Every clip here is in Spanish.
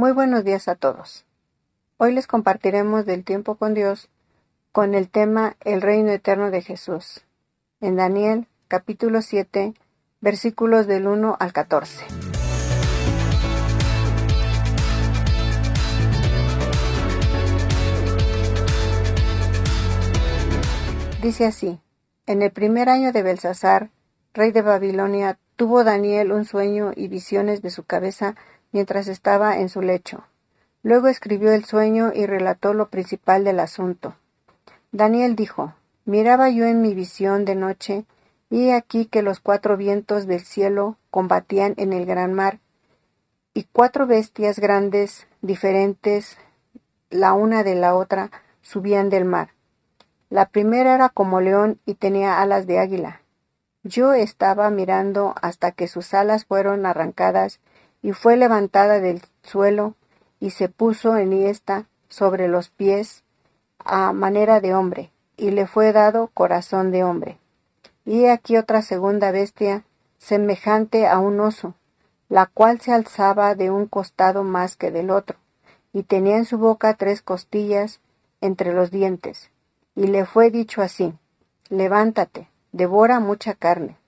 Muy buenos días a todos. Hoy les compartiremos del tiempo con Dios con el tema El reino eterno de Jesús, en Daniel capítulo 7, versículos del 1 al 14. Dice así, en el primer año de Belsasar, rey de Babilonia, tuvo Daniel un sueño y visiones de su cabeza mientras estaba en su lecho. Luego escribió el sueño y relató lo principal del asunto. Daniel dijo, Miraba yo en mi visión de noche, y aquí que los cuatro vientos del cielo combatían en el gran mar, y cuatro bestias grandes, diferentes la una de la otra, subían del mar. La primera era como león y tenía alas de águila. Yo estaba mirando hasta que sus alas fueron arrancadas y fue levantada del suelo y se puso en esta sobre los pies a manera de hombre, y le fue dado corazón de hombre. Y aquí otra segunda bestia, semejante a un oso, la cual se alzaba de un costado más que del otro, y tenía en su boca tres costillas entre los dientes, y le fue dicho así, levántate, devora mucha carne.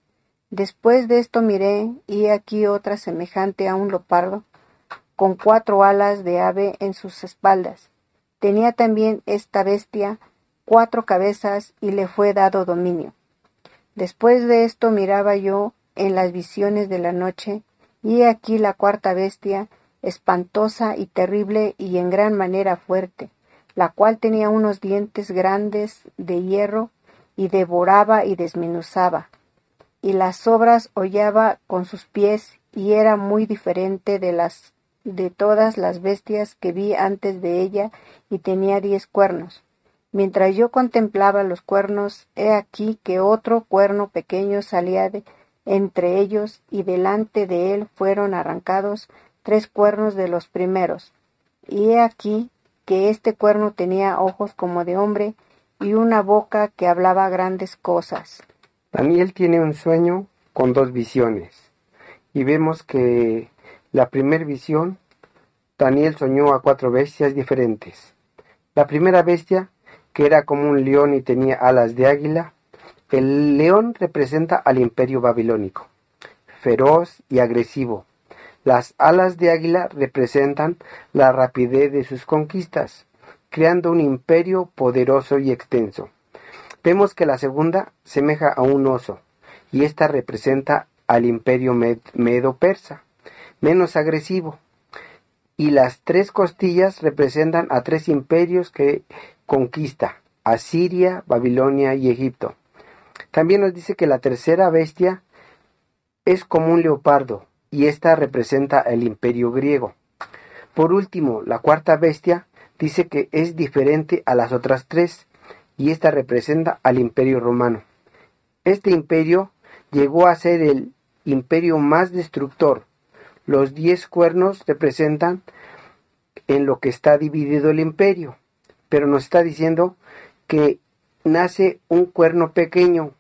Después de esto miré, y aquí otra semejante a un leopardo, con cuatro alas de ave en sus espaldas. Tenía también esta bestia cuatro cabezas y le fue dado dominio. Después de esto miraba yo en las visiones de la noche, y aquí la cuarta bestia, espantosa y terrible y en gran manera fuerte, la cual tenía unos dientes grandes de hierro y devoraba y desmenuzaba, y las obras hollaba con sus pies y era muy diferente de las de todas las bestias que vi antes de ella y tenía diez cuernos. Mientras yo contemplaba los cuernos, he aquí que otro cuerno pequeño salía de entre ellos y delante de él fueron arrancados tres cuernos de los primeros. Y he aquí que este cuerno tenía ojos como de hombre y una boca que hablaba grandes cosas. Daniel tiene un sueño con dos visiones y vemos que la primera visión, Daniel soñó a cuatro bestias diferentes. La primera bestia, que era como un león y tenía alas de águila, el león representa al imperio babilónico, feroz y agresivo. Las alas de águila representan la rapidez de sus conquistas creando un imperio poderoso y extenso. Vemos que la segunda semeja a un oso, y esta representa al imperio medo-persa, menos agresivo. Y las tres costillas representan a tres imperios que conquista, Asiria, Babilonia y Egipto. También nos dice que la tercera bestia es como un leopardo, y esta representa el imperio griego. Por último, la cuarta bestia dice que es diferente a las otras tres y esta representa al imperio romano. Este imperio llegó a ser el imperio más destructor. Los diez cuernos representan en lo que está dividido el imperio, pero nos está diciendo que nace un cuerno pequeño.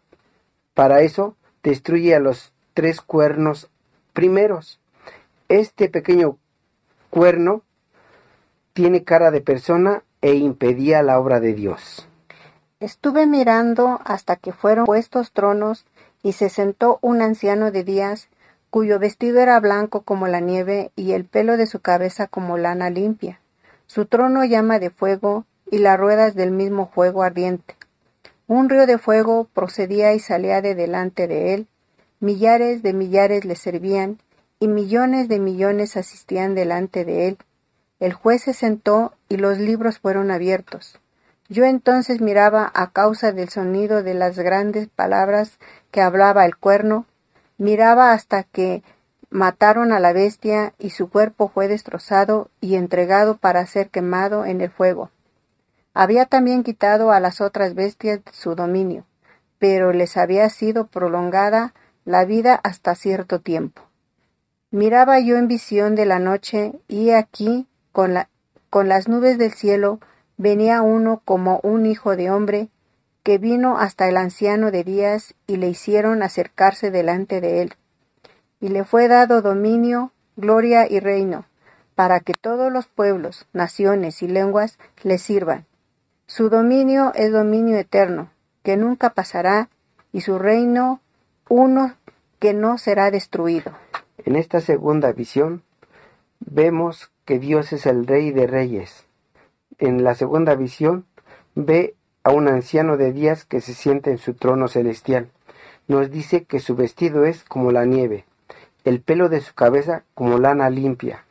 Para eso destruye a los tres cuernos primeros. Este pequeño cuerno tiene cara de persona e impedía la obra de Dios. Estuve mirando hasta que fueron puestos tronos y se sentó un anciano de días, cuyo vestido era blanco como la nieve y el pelo de su cabeza como lana limpia. Su trono llama de fuego y las ruedas del mismo fuego ardiente. Un río de fuego procedía y salía de delante de él, millares de millares le servían y millones de millones asistían delante de él el juez se sentó y los libros fueron abiertos. Yo entonces miraba a causa del sonido de las grandes palabras que hablaba el cuerno, miraba hasta que mataron a la bestia y su cuerpo fue destrozado y entregado para ser quemado en el fuego. Había también quitado a las otras bestias su dominio, pero les había sido prolongada la vida hasta cierto tiempo. Miraba yo en visión de la noche, y aquí con, la, con las nubes del cielo venía uno como un hijo de hombre, que vino hasta el anciano de días y le hicieron acercarse delante de él. Y le fue dado dominio, gloria y reino, para que todos los pueblos, naciones y lenguas le sirvan. Su dominio es dominio eterno, que nunca pasará, y su reino uno que no será destruido. En esta segunda visión vemos que Dios es el Rey de Reyes. En la segunda visión ve a un anciano de días que se sienta en su trono celestial. Nos dice que su vestido es como la nieve, el pelo de su cabeza como lana limpia,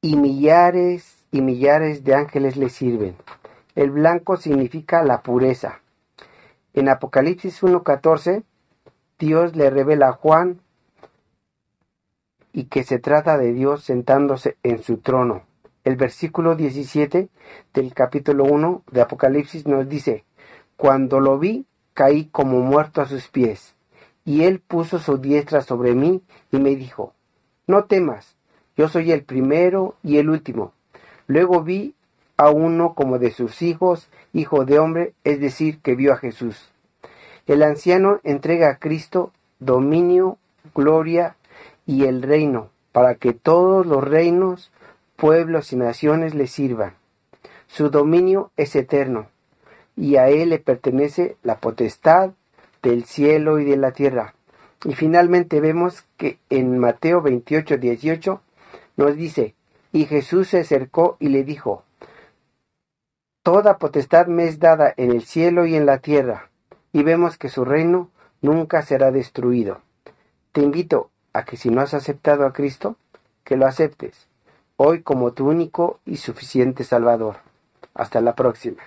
y millares y millares de ángeles le sirven. El blanco significa la pureza. En Apocalipsis 1.14, Dios le revela a Juan y que se trata de Dios sentándose en su trono. El versículo 17 del capítulo 1 de Apocalipsis nos dice, Cuando lo vi, caí como muerto a sus pies, y él puso su diestra sobre mí y me dijo, No temas, yo soy el primero y el último. Luego vi a uno como de sus hijos, hijo de hombre, es decir, que vio a Jesús. El anciano entrega a Cristo dominio, gloria y el reino, para que todos los reinos, pueblos y naciones le sirvan. Su dominio es eterno, y a él le pertenece la potestad del cielo y de la tierra. Y finalmente vemos que en Mateo 28, 18 nos dice, y Jesús se acercó y le dijo, Toda potestad me es dada en el cielo y en la tierra, y vemos que su reino nunca será destruido. Te invito a que si no has aceptado a Cristo, que lo aceptes hoy como tu único y suficiente Salvador. Hasta la próxima.